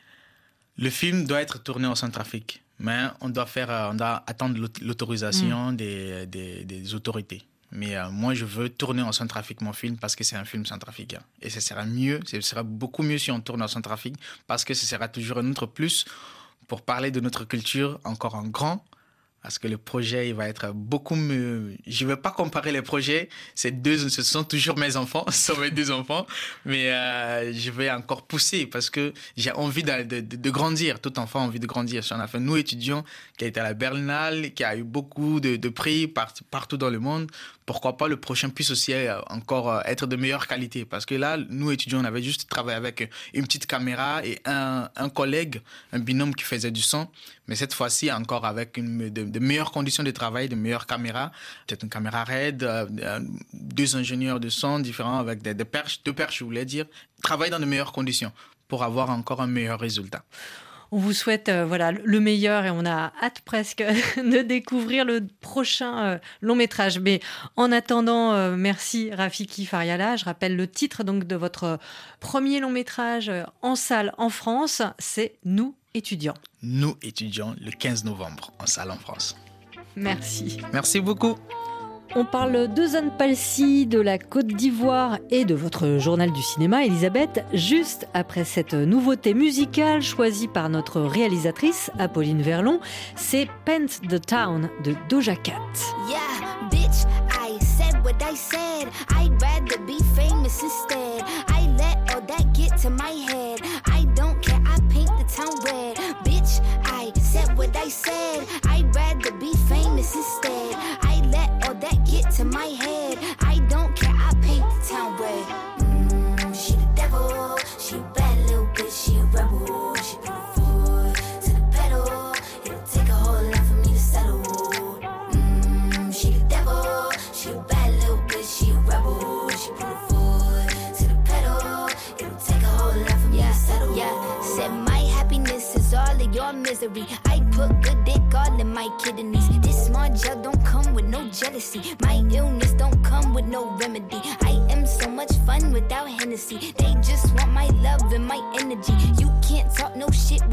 Le film doit être tourné en Centrafrique, mais on doit, faire, on doit attendre l'autorisation mmh. des, des, des, autorités. Mais euh, moi, je veux tourner en Centrafrique mon film parce que c'est un film centrafricain. Et ce sera mieux, ce sera beaucoup mieux si on tourne en Centrafrique parce que ce sera toujours un autre plus pour parler de notre culture encore en grand parce que le projet il va être beaucoup mieux. Je ne vais pas comparer les projets. Ces deux, ce sont toujours mes enfants, ce sont mes deux enfants, mais euh, je vais encore pousser parce que j'ai envie de, grandir. Tout enfant a envie de grandir. On a fait nous étudiants qui a été à la Berlinale, qui a eu beaucoup de, prix par, partout dans le monde. Pourquoi pas le prochain puisse aussi euh, encore euh, être de meilleure qualité Parce que là, nous étudiants, on avait juste travaillé avec une petite caméra et un, collègue, un binôme qui faisait du son. Mais cette fois-ci, encore avec de, meilleures conditions de travail, de meilleures caméras. Peut-être une caméra RAID, euh, deux ingénieurs de son différents avec des, des perches, deux perches, je voulais dire. Travailler dans de meilleures conditions pour avoir encore un meilleur résultat. On vous souhaite euh, voilà le meilleur et on a hâte presque de découvrir le prochain euh, long métrage. Mais en attendant, euh, merci Rafiki Fariala. Je rappelle le titre donc de votre premier long métrage en salle en France, c'est Nous étudiants. Nous étudiants le 15 novembre en salle en France. Merci. Merci beaucoup. On parle de Zane Palsy, de la Côte d'Ivoire et de votre journal du cinéma, Elisabeth, juste après cette nouveauté musicale choisie par notre réalisatrice, Apolline Verlon. C'est Pent the Town de Doja Cat. Yeah, bitch, I said what I said. I'd rather be famous instead. I let all that get to my head. Kidneys. This small gel don't come with no jealousy. My illness don't come with no remedy. I am so much fun without Hennessy. They just want my love and my energy.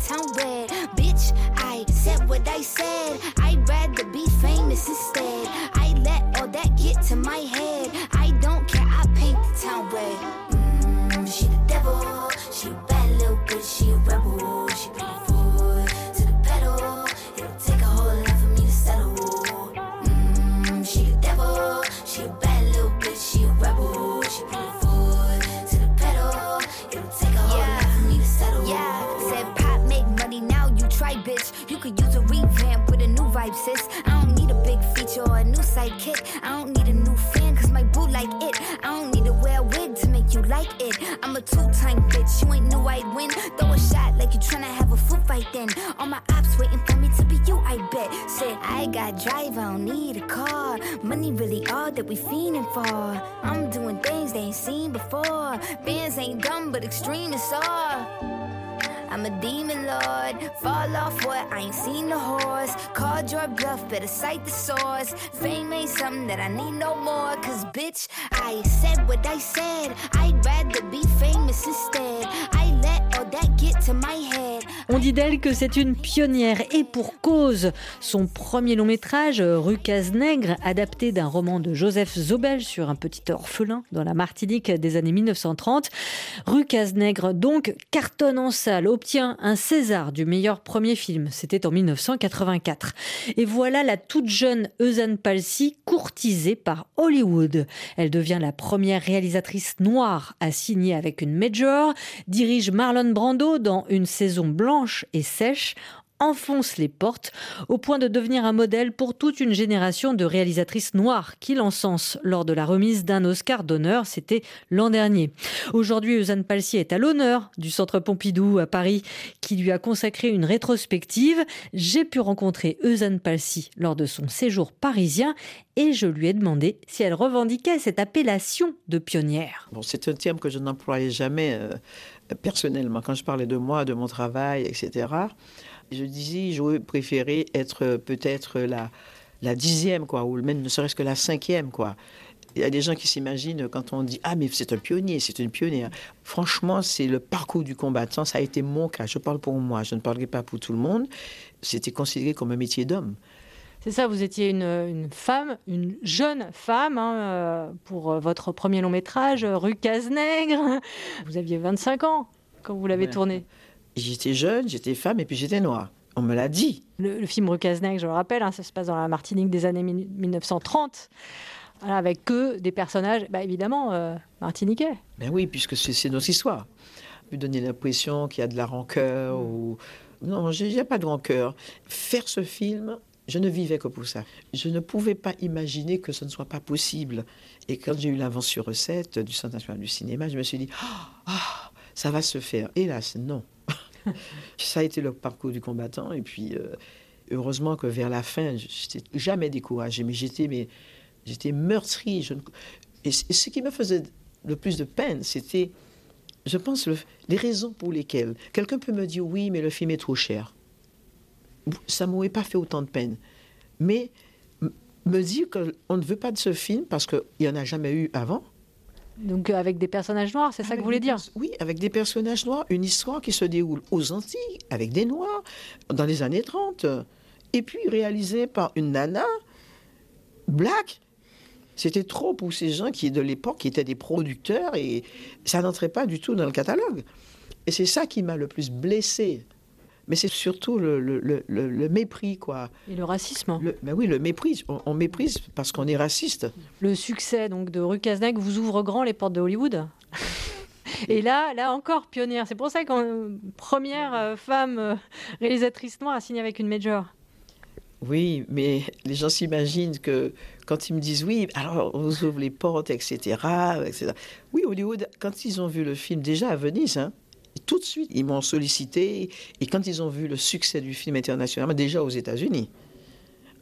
Town. Bitch, I said what I said. I'd got drive, I don't need a car. Money really all that we fiending for. I'm doing things they ain't seen before. Bands ain't dumb, but extreme is all. I'm a demon lord. Fall off what? I ain't seen the horse. Called your bluff, better cite the source. Fame ain't something that I need no more. Cause bitch, I said what I said. I'd rather be famous instead. I let On dit d'elle que c'est une pionnière et pour cause. Son premier long métrage, Rue Casse-Nègre, adapté d'un roman de Joseph Zobel sur un petit orphelin dans la Martinique des années 1930. Rue Casse-Nègre, donc, cartonne en salle, obtient un César du meilleur premier film. C'était en 1984. Et voilà la toute jeune Eusanne Palsy courtisée par Hollywood. Elle devient la première réalisatrice noire à signer avec une major, dirige Marlon Brando dans une saison blanche et sèche enfonce les portes au point de devenir un modèle pour toute une génération de réalisatrices noires qui l'encensent lors de la remise d'un Oscar d'honneur, c'était l'an dernier. Aujourd'hui, Eusanne Palsy est à l'honneur du Centre Pompidou à Paris qui lui a consacré une rétrospective. J'ai pu rencontrer Eusanne Palsy lors de son séjour parisien et je lui ai demandé si elle revendiquait cette appellation de pionnière. Bon, c'est un terme que je n'employais jamais euh, personnellement quand je parlais de moi, de mon travail, etc. Je disais, j'aurais préféré être peut-être la, la dixième, quoi, ou même ne serait-ce que la cinquième, quoi. Il y a des gens qui s'imaginent quand on dit Ah, mais c'est un pionnier, c'est une pionnière. Franchement, c'est le parcours du combattant. Ça a été mon cas. Je parle pour moi, je ne parlerai pas pour tout le monde. C'était considéré comme un métier d'homme. C'est ça, vous étiez une, une, femme, une jeune femme hein, euh, pour votre premier long métrage, Rue Cazenègre. Vous aviez 25 ans quand vous l'avez ouais. tourné. J'étais jeune, j'étais femme et puis j'étais noire. On me l'a dit. Le, le film Rue Cazenègre, je le rappelle, hein, ça se passe dans la Martinique des années 1930. Voilà, avec que des personnages, bah, évidemment, euh, martiniquais. Ben oui, puisque c'est notre histoire. Lui donner l'impression qu'il y a de la rancœur mmh. ou... Non, il n'y a pas de rancœur. Faire ce film, je ne vivais que pour ça. Je ne pouvais pas imaginer que ce ne soit pas possible. Et quand j'ai eu l'avance sur recette du Centre national du cinéma, je me suis dit, oh, oh, ça va se faire. Hélas, non. ça a été le parcours du combattant. Et puis, euh, heureusement que vers la fin, je n'étais jamais découragée, mais j'étais, mais, j'étais meurtrie. Et, ce qui me faisait le plus de peine, c'était, je pense, le, les raisons pour lesquelles. Quelqu'un peut me dire, oui, mais le film est trop cher ça m'aurait pas fait autant de peine. Mais me dire qu'on ne veut pas de ce film parce qu'il n'y en a jamais eu avant. Donc avec des personnages noirs, c'est ça que vous voulez dire Oui, avec des personnages noirs, une histoire qui se déroule aux Antilles, avec des noirs, dans les années 30. Et puis réalisée par une nana, black. C'était trop pour ces gens qui, de l'époque, qui étaient des producteurs et ça n'entrait pas du tout dans le catalogue. Et c'est ça qui m'a le plus blessé mais c'est surtout le, le, le, le, mépris, quoi. Et le racisme. Ben oui, le mépris. On, on méprise parce qu'on est raciste. Le succès donc de Rue Cazeneuve vous ouvre grand les portes de Hollywood. Et là, là encore pionnière. C'est pour ça qu'on première euh, femme euh, réalisatrice noire à signer avec une major. Oui, mais les gens s'imaginent que quand ils me disent oui, alors on vous ouvre les portes, etc., etc. Oui, Hollywood, quand ils ont vu le film déjà à Venise, hein, tout de suite, ils m'ont sollicité. Et quand ils ont vu le succès du film international, déjà aux États-Unis.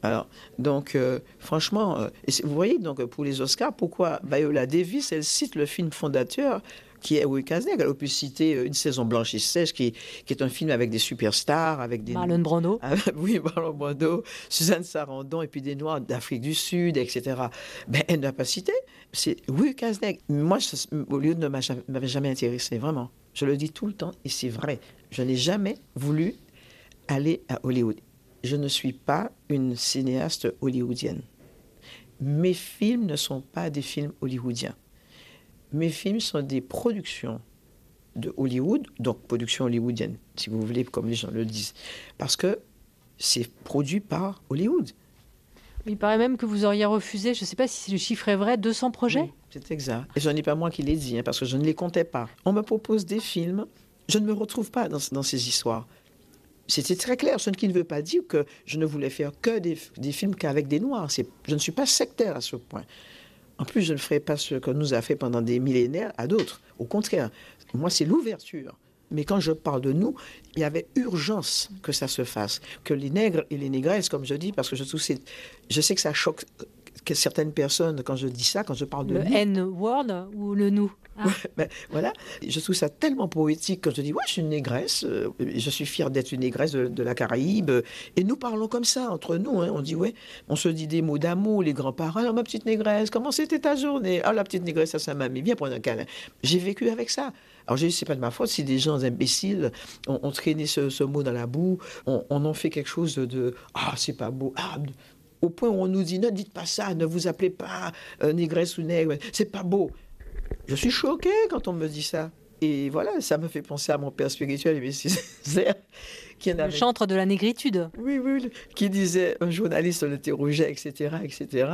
Alors, donc, euh, franchement, euh, et vous voyez, donc, pour les Oscars, pourquoi Viola Davis, elle cite le film fondateur qui est Louis Casneg. Elle a pu citer euh, Une saison blanche et sèche, qui, qui, est un film avec des superstars, avec des... Marlon Brando. Ah, oui, Marlon Brando, Suzanne Sarandon, et puis des Noirs d'Afrique du Sud, etc. Ben, elle n'a pas cité. C'est Louis Casneg. Moi, Hollywood ne m'avait jamais intéressé, vraiment. Je le dis tout le temps, et c'est vrai. Je n'ai jamais voulu aller à Hollywood. Je ne suis pas une cinéaste hollywoodienne. Mes films ne sont pas des films hollywoodiens. Mes films sont des productions de Hollywood, donc production hollywoodienne, si vous voulez, comme les gens le disent. Parce que c'est produit par Hollywood. Il paraît même que vous auriez refusé, je ne sais pas si le chiffre est vrai, 200 projets C'est exact. Et ce n'est pas moi qui l'ai dit, hein, parce que je ne les comptais pas. On me propose des films, je ne me retrouve pas dans, dans ces histoires. C'était très clair, ce qui ne veut pas dire que je ne voulais faire que des, des films qu'avec des Noirs. Je ne suis pas sectaire à ce point. En plus, je ne ferai pas ce qu'on nous a fait pendant des millénaires à d'autres. Au contraire, moi, c'est l'ouverture Mais quand je parle de nous, il y avait urgence que ça se fasse, que les nègres et les négresses, comme je dis, parce que je, trouve je sais que ça choque que certaines personnes quand je dis ça, quand je parle de le N-word ou le nous ah. Ben, voilà, je trouve ça tellement poétique quand je dis ouais, je suis une négresse, euh, je suis fière d'être une négresse de, la Caraïbe, et nous parlons comme ça entre nous. Hein. on dit ouais, on se dit des mots d'amour, les grands-parents, oh, ma petite négresse, comment c'était ta journée? Ah la petite négresse, ça, ça m'a mis bien prendre un câlin. J'ai vécu avec ça. Alors, je dis, c'est pas de ma faute si des gens imbéciles ont, traîné ce, mot dans la boue, on, en fait quelque chose de, ah, c'est pas beau, ah, au point où on nous dit, ne dites pas ça, ne vous appelez pas euh, négresse ou nègre, c'est pas beau. Je suis choqué quand on me dit ça. Et voilà, ça me fait penser à mon père spirituel, qui en avait... Le chantre de la négritude. Oui, oui, qui disait, un journaliste l'interrogeait, etc., etc.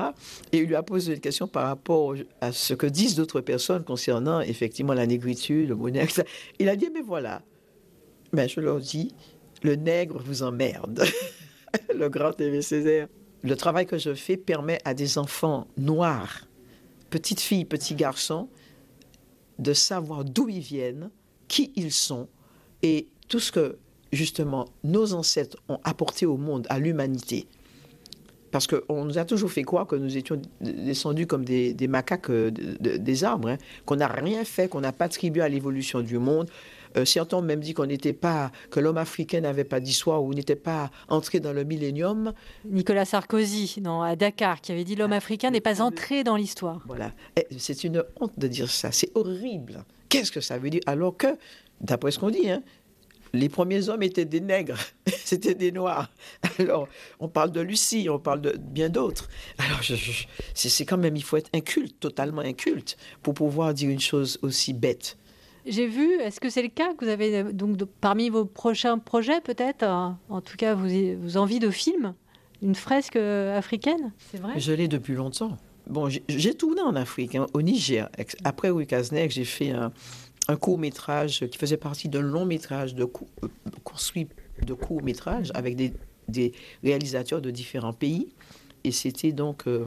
Et il lui a posé une question par rapport à ce que disent d'autres personnes concernant effectivement la négritude, le monnaie, etc. Il a dit, mais voilà, ben, je leur dis, le nègre vous emmerde. le grand Aimé Césaire. Le travail que je fais permet à des enfants noirs, petites filles, petits garçons, de savoir d'où ils viennent, qui ils sont et tout ce que justement nos ancêtres ont apporté au monde, à l'humanité. Parce qu'on nous a toujours fait croire que nous étions descendus comme des, macaques euh, des arbres, hein, qu'on n'a rien fait, qu'on n'a pas attribué à l'évolution du monde. Euh, certains ont même dit qu'on n'était pas, que l'homme africain n'avait pas d'histoire ou n'était pas entré dans le millénium. Nicolas Sarkozy, non, à Dakar, qui avait dit l'homme africain n'est pas entré dans l'histoire. Voilà. C'est une honte de dire ça. C'est horrible. Qu'est-ce que ça veut dire? Alors que, d'après ce qu'on dit, hein, les premiers hommes étaient des nègres, c'était des noirs. Alors, on parle de Lucie, on parle de bien d'autres. Alors, c'est quand même, il faut être inculte, totalement inculte, pour pouvoir dire une chose aussi bête. J'ai vu, est-ce que c'est le cas que vous avez donc parmi vos prochains projets peut-être, en tout cas vos, vos envies de film, une fresque africaine, c'est vrai? Je l'ai depuis longtemps. Bon, j'ai tourné en Afrique, hein, au Niger. Après Wikaznek, j'ai fait un, un court métrage qui faisait partie d'un long métrage de euh, construit de court métrage avec des, réalisateurs de différents pays. Et c'était donc euh,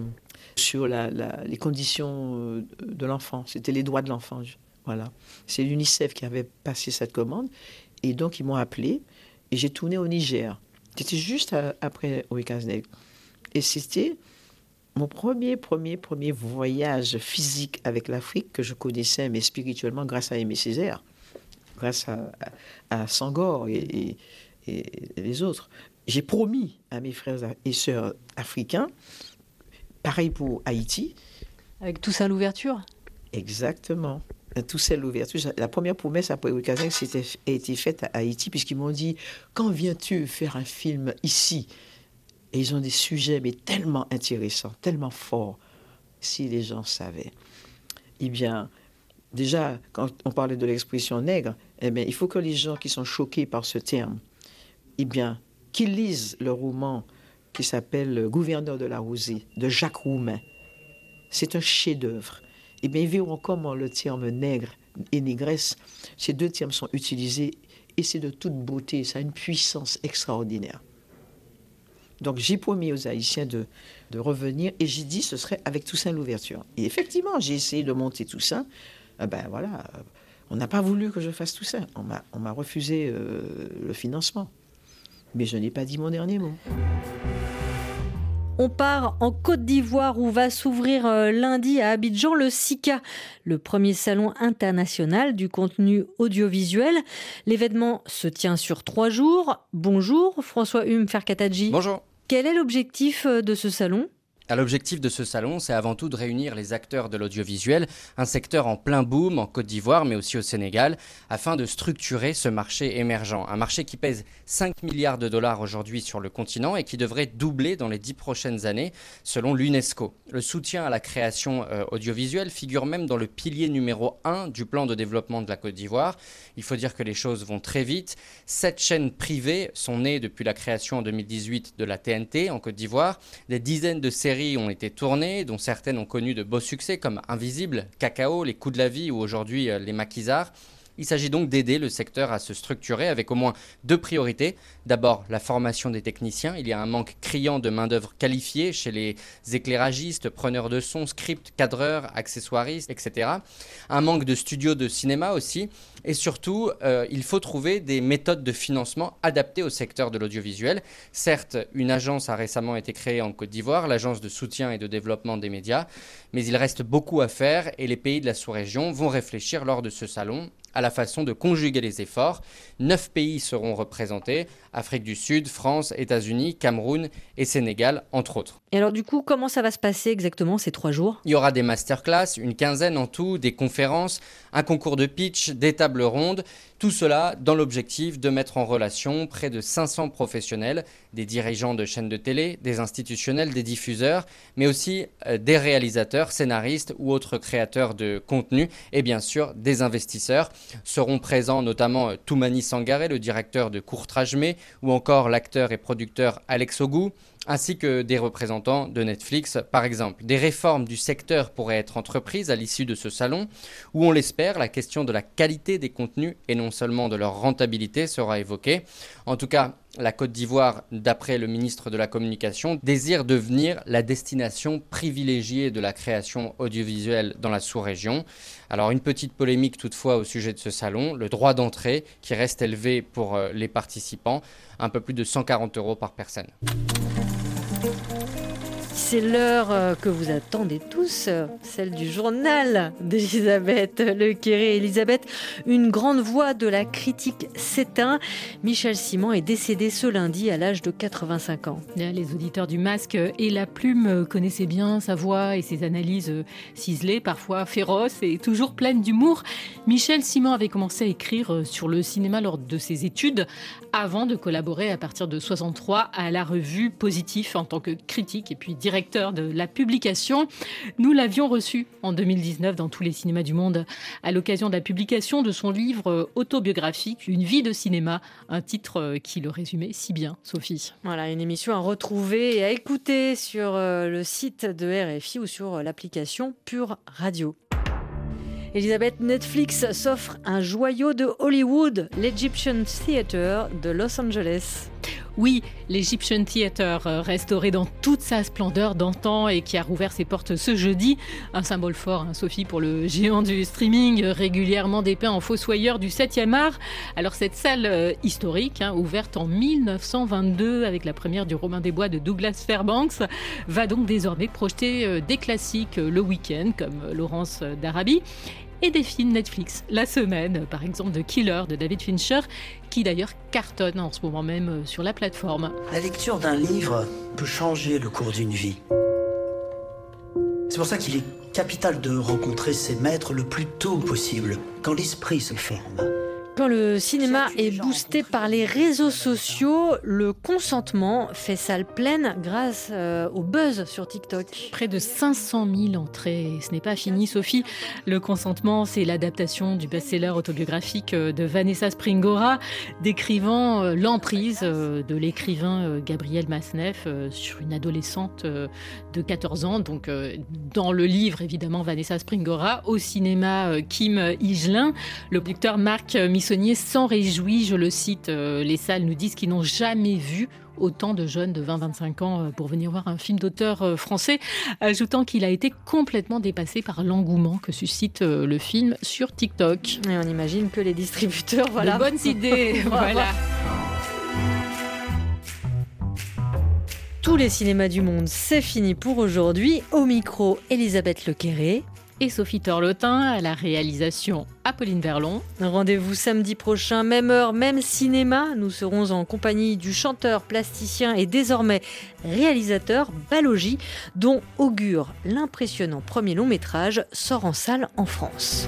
sur les conditions euh, de l'enfant. C'était les droits de l'enfant. Voilà. C'est l'UNICEF qui avait passé cette commande. Et donc, ils m'ont appelé. Et j'ai tourné au Niger. C'était juste après Wikaznek. Et c'était mon premier, premier, premier voyage physique avec l'Afrique que je connaissais, mais spirituellement, grâce à Aimé Césaire, grâce à, à, Sangor et, les autres. J'ai promis à mes frères et sœurs africains, pareil pour Haïti. Avec tout ça, l'ouverture? Exactement. Tout ça, l'ouverture. La première promesse après Wikazek a été faite à Haïti, puisqu'ils m'ont dit Quand viens-tu faire un film ici? Et ils ont des sujets, mais tellement intéressants, tellement forts, si les gens savaient. Eh bien, déjà, quand on parlait de l'expression nègre, eh bien, il faut que les gens qui sont choqués par ce terme, eh bien, qu'ils lisent le roman qui s'appelle Gouverneur de la Rosée de Jacques Roumain. C'est un chef-d'œuvre. Eh bien, ils verront comment le terme nègre et négresse, ces deux termes sont utilisés et c'est de toute beauté, ça a une puissance extraordinaire. Donc j'ai promis aux Haïtiens de, revenir et j'ai dit ce serait avec Toussaint l'ouverture. Et effectivement, j'ai essayé de monter Toussaint. Euh, ben voilà, euh, on n'a pas voulu que je fasse Toussaint. On m'a refusé euh, le financement. Mais je n'ai pas dit mon dernier mot. On part en Côte d'Ivoire où va s'ouvrir lundi à Abidjan le SICA, le premier salon international du contenu audiovisuel. L'événement se tient sur trois jours. Bonjour François Hume Ferkatadji. Bonjour. Quel est l'objectif euh, de ce salon? L'objectif de ce salon, c'est avant tout de réunir les acteurs de l'audiovisuel, un secteur en plein boom en Côte d'Ivoire, mais aussi au Sénégal, afin de structurer ce marché émergent. Un marché qui pèse 5 milliards de dollars aujourd'hui sur le continent et qui devrait doubler dans les 10 prochaines années, selon l'UNESCO. Le soutien à la création euh, audiovisuelle figure même dans le pilier numéro 1 du plan de développement de la Côte d'Ivoire. Il faut dire que les choses vont très vite. Sept chaînes privées sont nées depuis la création en 2018 de la TNT en Côte d'Ivoire. Des dizaines de séries ont été tournées, dont certaines ont connu de beaux succès comme Invisible, Cacao, Les Coups de la Vie ou aujourd'hui euh, Les Maquisards. Il s'agit donc d'aider le secteur à se structurer avec au moins deux priorités. D'abord, la formation des techniciens. Il y a un manque criant de main-d'œuvre qualifiée chez les éclairagistes, preneurs de son, script, cadreurs, accessoiristes, etc. Un manque de studios de cinéma aussi. Et surtout, euh, il faut trouver des méthodes de financement adaptées au secteur de l'audiovisuel. Certes, une agence a récemment été créée en Côte d'Ivoire, l'agence de soutien et de développement des médias, mais il reste beaucoup à faire et les pays de la sous-région vont réfléchir lors de ce salon à la façon de conjuguer les efforts. Neuf pays seront représentés, Afrique du Sud, France, États-Unis, Cameroun et Sénégal, entre autres. Et alors du coup, comment ça va se passer exactement ces trois jours? Il y aura des masterclass, une quinzaine en tout, des conférences, un concours de pitch, des tables rondes, tout cela dans l'objectif de mettre en relation près de 500 professionnels, des dirigeants de chaînes de télé, des institutionnels, des diffuseurs, mais aussi euh, des réalisateurs, scénaristes ou autres créateurs de contenu, et bien sûr des investisseurs. Seront présents notamment euh, Toumani Sangaré, le directeur de Courtrajmé, ou encore l'acteur et producteur Alex Ogou, ainsi que des représentants de Netflix, par exemple. Des réformes du secteur pourraient être entreprises à l'issue de ce salon, où on l'espère, la question de la qualité des contenus et non seulement de leur rentabilité sera évoquée. En tout cas, la Côte d'Ivoire, d'après le ministre de la Communication, désire devenir la destination privilégiée de la création audiovisuelle dans la sous-région. Alors une petite polémique toutefois au sujet de ce salon, le droit d'entrée qui reste élevé pour euh, les participants, un peu plus de 140 euros par personne. C'est l'heure euh, que vous attendez tous, euh, celle du journal d'Elisabeth Lequéré. Elisabeth, une grande voix de la critique s'éteint. Michel Simon est décédé ce lundi à l'âge de 85 ans. Les auditeurs du masque et la plume connaissaient bien sa voix et ses analyses ciselées, parfois féroces et toujours pleines d'humour. Michel Simon avait commencé à écrire sur le cinéma lors de ses études avant de collaborer à partir de 63 à la revue Positif en tant que critique et puis directeur de la publication. Nous l'avions reçu en 2019 dans tous les cinémas du monde à l'occasion de la publication de son livre autobiographique Une vie de cinéma, un titre qui le résumait si bien, Sophie. Voilà, une émission à retrouver et à écouter sur euh, le site de RFI ou sur l'application Pure Radio. Elisabeth, Netflix s'offre un joyau de Hollywood, l'Egyptian Theatre de Los Angeles. Oui, l'Egyptian Theatre, euh, restauré dans toute sa splendeur d'antan et qui a rouvert ses portes ce jeudi. Un symbole fort, hein, Sophie, pour le géant du streaming, régulièrement dépeint en fossoyeur du 7e art. Alors, cette salle euh, historique, hein, ouverte en 1922 avec la première du Romain des Bois de Douglas Fairbanks, va donc désormais projeter euh, des classiques le week-end, comme Laurence d'Arabie et des films Netflix. La semaine, par exemple, de Killer de David Fincher, qui d'ailleurs cartonne en ce moment même euh, sur la plateforme. La lecture d'un livre peut changer le cours d'une vie. C'est pour ça qu'il est capital de rencontrer ses maîtres le plus tôt possible, quand l'esprit se ferme. Quand le cinéma est boosté par les réseaux sociaux, le consentement fait salle pleine grâce euh, au buzz sur TikTok. Près de 500 000 entrées. Ce n'est pas fini, Sophie. Le consentement, c'est l'adaptation du best-seller autobiographique euh, de Vanessa Springora, décrivant euh, l'emprise de l'écrivain Gabriel Masneff sur une adolescente de 14 ans. Donc, dans le livre, évidemment, Vanessa Springora. Au cinéma, Kim Higelin. Le producteur Marc Miss s'en réjouit, je le cite, euh, les salles nous disent qu'ils n'ont jamais vu autant de jeunes de 20-25 ans euh, pour venir voir un film d'auteur euh, français, ajoutant qu'il a été complètement dépassé par l'engouement que suscite le film sur TikTok. Et on imagine que les distributeurs, voilà. De bonnes idées, voilà. Tous les cinémas du monde, c'est fini pour aujourd'hui. Au micro, Elisabeth Lequéré et Sophie Torlotin à la réalisation Apolline Verlon. Rendez-vous samedi prochain, même heure, même cinéma. Nous serons en compagnie du chanteur, plasticien et désormais réalisateur Balogi, dont augure l'impressionnant premier long métrage sort en salle en France.